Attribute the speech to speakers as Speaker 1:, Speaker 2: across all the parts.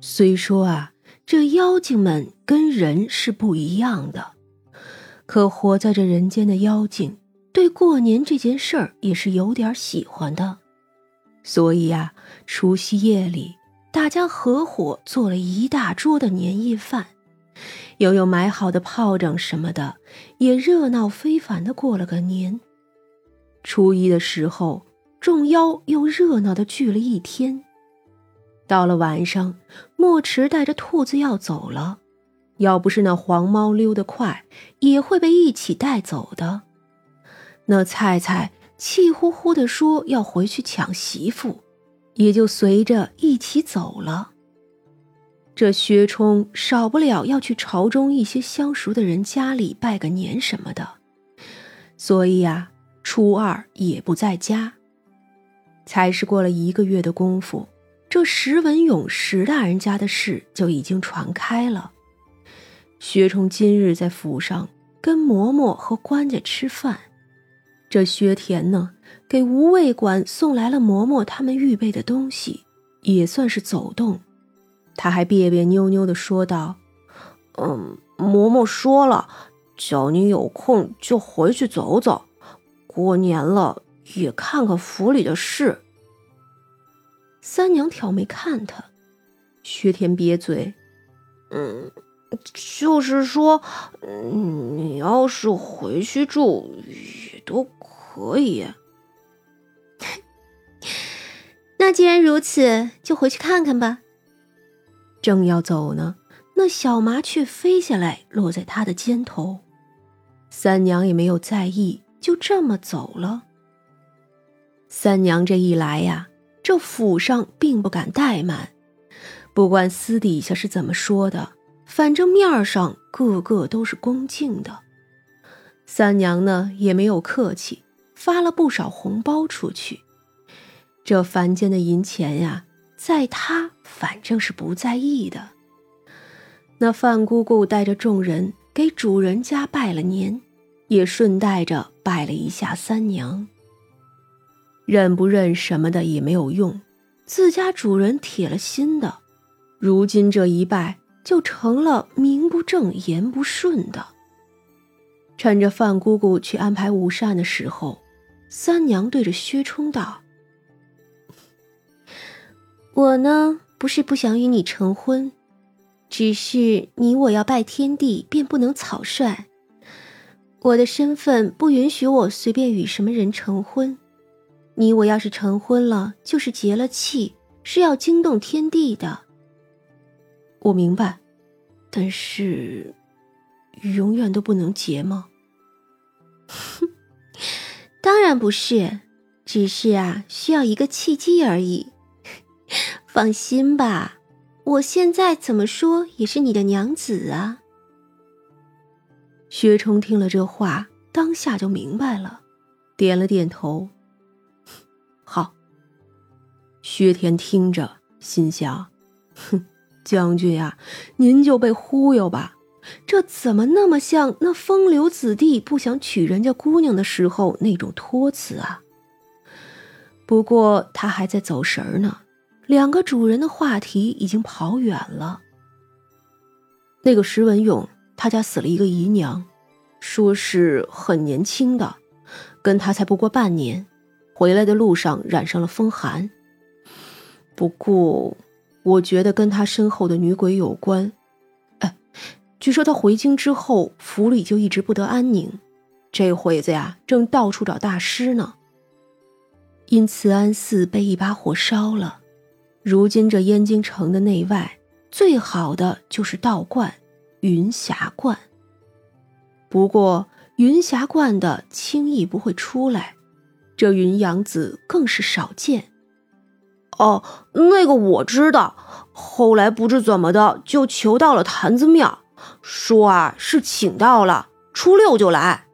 Speaker 1: 虽说啊，这妖精们跟人是不一样的，可活在这人间的妖精，对过年这件事儿也是有点喜欢的。所以呀，除夕夜里，大家合伙做了一大桌的年夜饭，又有买好的炮仗什么的，也热闹非凡的过了个年。初一的时候，众妖又热闹的聚了一天。到了晚上，墨池带着兔子要走了。要不是那黄猫溜得快，也会被一起带走的。那菜菜气呼呼地说要回去抢媳妇，也就随着一起走了。这薛冲少不了要去朝中一些相熟的人家里拜个年什么的，所以呀，初二也不在家。才是过了一个月的功夫。这石文勇石大人家的事就已经传开了。薛冲今日在府上跟嬷嬷和官家吃饭，这薛田呢，给吴卫馆送来了嬷嬷他们预备的东西，也算是走动。他还别别扭扭的说道：“
Speaker 2: 嗯，嬷嬷说了，叫你有空就回去走走，过年了也看看府里的事。”
Speaker 1: 三娘挑眉看他，薛天瘪嘴：“
Speaker 2: 嗯，就是说，你要是回去住也都可以。
Speaker 3: 那既然如此，就回去看看吧。”
Speaker 1: 正要走呢，那小麻雀飞下来，落在他的肩头。三娘也没有在意，就这么走了。三娘这一来呀。这府上并不敢怠慢，不管私底下是怎么说的，反正面上个个都是恭敬的。三娘呢也没有客气，发了不少红包出去。这凡间的银钱呀，在他反正是不在意的。那范姑姑带着众人给主人家拜了年，也顺带着拜了一下三娘。认不认什么的也没有用，自家主人铁了心的，如今这一拜就成了名不正言不顺的。趁着范姑姑去安排午膳的时候，三娘对着薛冲道：“
Speaker 3: 我呢不是不想与你成婚，只是你我要拜天地，便不能草率。我的身份不允许我随便与什么人成婚。”你我要是成婚了，就是结了气，是要惊动天地的。
Speaker 1: 我明白，但是永远都不能结吗？
Speaker 3: 当然不是，只是啊，需要一个契机而已。放心吧，我现在怎么说也是你的娘子啊。
Speaker 1: 薛冲听了这话，当下就明白了，点了点头。薛田听着，心想：“哼，将军呀，您就被忽悠吧。这怎么那么像那风流子弟不想娶人家姑娘的时候那种托辞啊？”不过他还在走神呢，两个主人的话题已经跑远了。那个石文勇，他家死了一个姨娘，说是很年轻的，跟他才不过半年，回来的路上染上了风寒。不过，我觉得跟他身后的女鬼有关。哎，据说他回京之后，府里就一直不得安宁，这会子呀，正到处找大师呢。因慈安寺被一把火烧了，如今这燕京城的内外，最好的就是道观云霞观。不过云霞观的轻易不会出来，这云阳子更是少见。
Speaker 2: 哦，那个我知道。后来不知怎么的，就求到了坛子庙，说啊是请到了，初六就来。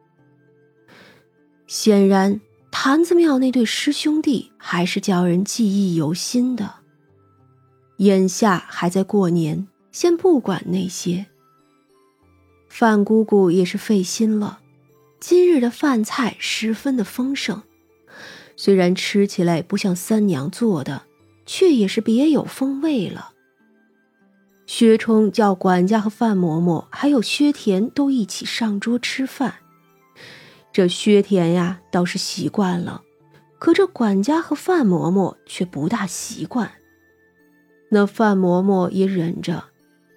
Speaker 1: 显然，坛子庙那对师兄弟还是叫人记忆犹新的。眼下还在过年，先不管那些。范姑姑也是费心了，今日的饭菜十分的丰盛，虽然吃起来不像三娘做的。却也是别有风味了。薛冲叫管家和范嬷嬷还有薛田都一起上桌吃饭。这薛田呀倒是习惯了，可这管家和范嬷嬷却不大习惯。那范嬷嬷也忍着，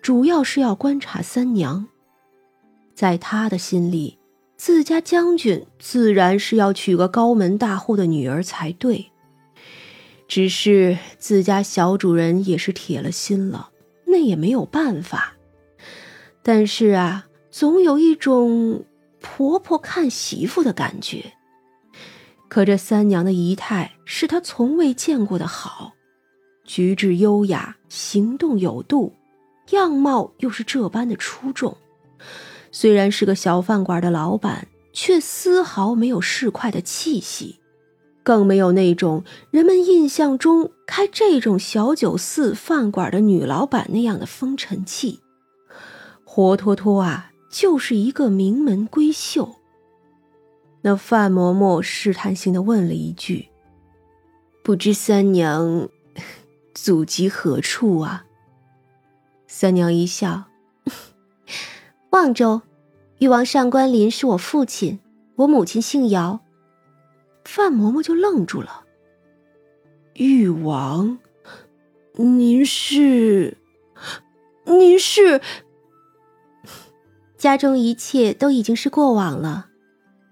Speaker 1: 主要是要观察三娘。在他的心里，自家将军自然是要娶个高门大户的女儿才对。只是自家小主人也是铁了心了，那也没有办法。但是啊，总有一种婆婆看媳妇的感觉。可这三娘的仪态是她从未见过的好。举止优雅，行动有度，样貌又是这般的出众。虽然是个小饭馆的老板，却丝毫没有市侩的气息，更没有那种人们印象中开这种小酒肆饭馆的女老板那样的风尘气。活脱脱啊，就是一个名门闺秀。那范嬷嬷试探性的问了一句：“不知三娘？”祖籍何处啊？
Speaker 3: 三娘一笑：“ 望州，誉王上官林是我父亲，我母亲姓姚。”
Speaker 1: 范嬷嬷就愣住了。誉王，您是？您是？
Speaker 3: 家中一切都已经是过往了。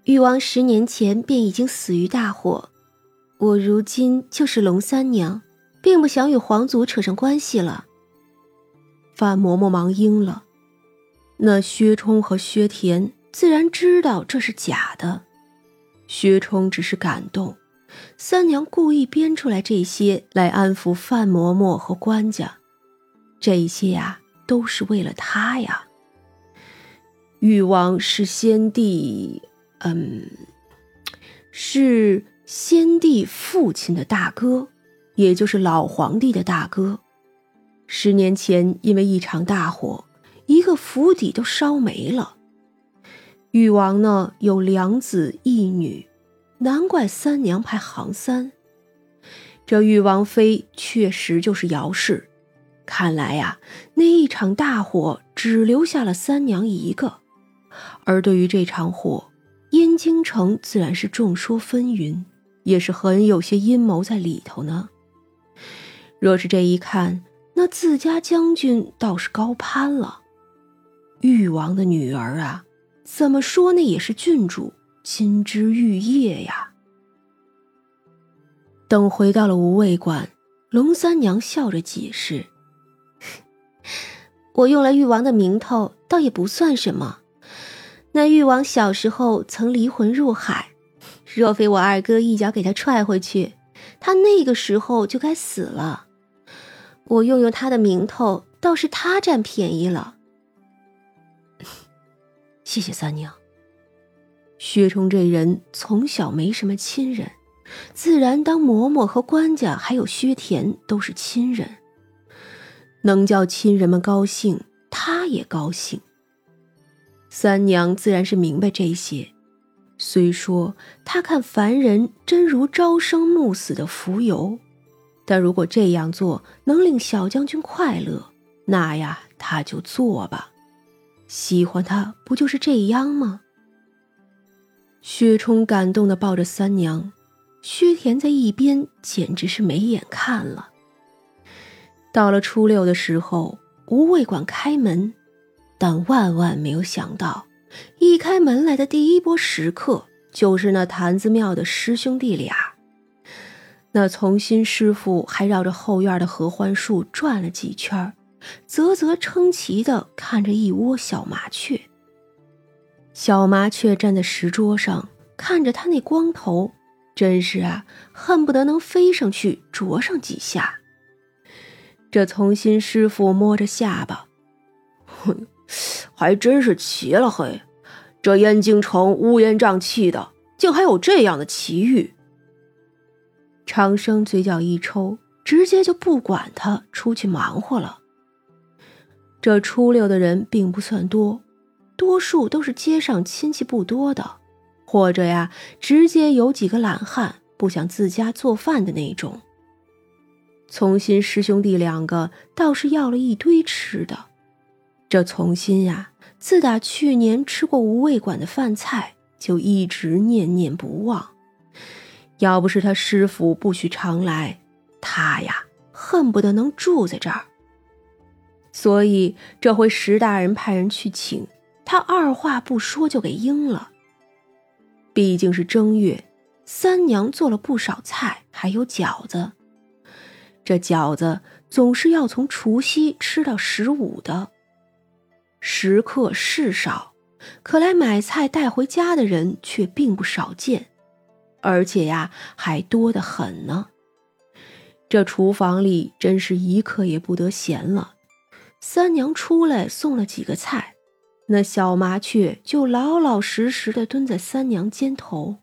Speaker 3: 誉王十年前便已经死于大火，我如今就是龙三娘。并不想与皇族扯上关系了。
Speaker 1: 范嬷嬷忙应了。那薛冲和薛田自然知道这是假的。薛冲只是感动，三娘故意编出来这些来安抚范嬷嬷和官家，这些呀都是为了他呀。誉王是先帝，嗯，是先帝父亲的大哥。也就是老皇帝的大哥，十年前因为一场大火，一个府邸都烧没了。誉王呢有两子一女，难怪三娘排行三。这誉王妃确实就是姚氏，看来呀，那一场大火只留下了三娘一个。而对于这场火，燕京城自然是众说纷纭，也是很有些阴谋在里头呢。若是这一看，那自家将军倒是高攀了。誉王的女儿啊，怎么说那也是郡主，金枝玉叶呀。等回到了无畏馆，龙三娘笑着解释：“
Speaker 3: 我用了誉王的名头，倒也不算什么。那誉王小时候曾离魂入海，若非我二哥一脚给他踹回去，他那个时候就该死了。”我用用他的名头，倒是他占便宜了。
Speaker 1: 谢谢三娘。薛冲这人从小没什么亲人，自然当嬷嬷和官家还有薛田都是亲人，能叫亲人们高兴，他也高兴。三娘自然是明白这些，虽说她看凡人真如朝生暮死的浮游。但如果这样做能令小将军快乐，那呀，他就做吧。喜欢他不就是这样吗？薛冲感动的抱着三娘，薛田在一边简直是没眼看了。到了初六的时候，无卫馆开门，但万万没有想到，一开门来的第一波食客就是那坛子庙的师兄弟俩。那从新师傅还绕着后院的合欢树转了几圈，啧啧称奇的看着一窝小麻雀。小麻雀站在石桌上，看着他那光头，真是啊，恨不得能飞上去啄上几下。这从新师傅摸着下巴，还真是奇了嘿！这燕京城乌烟瘴气的，竟还有这样的奇遇。长生嘴角一抽，直接就不管他，出去忙活了。这初六的人并不算多，多数都是街上亲戚不多的，或者呀，直接有几个懒汉不想自家做饭的那种。从新师兄弟两个倒是要了一堆吃的。这从新呀，自打去年吃过无味馆的饭菜，就一直念念不忘。要不是他师傅不许常来，他呀恨不得能住在这儿。所以这回石大人派人去请他，二话不说就给应了。毕竟是正月，三娘做了不少菜，还有饺子。这饺子总是要从除夕吃到十五的，食客是少，可来买菜带回家的人却并不少见，而且呀，还多得很呢。这厨房里真是一刻也不得闲了。三娘出来送了几个菜，那小麻雀就老老实实的蹲在三娘肩头。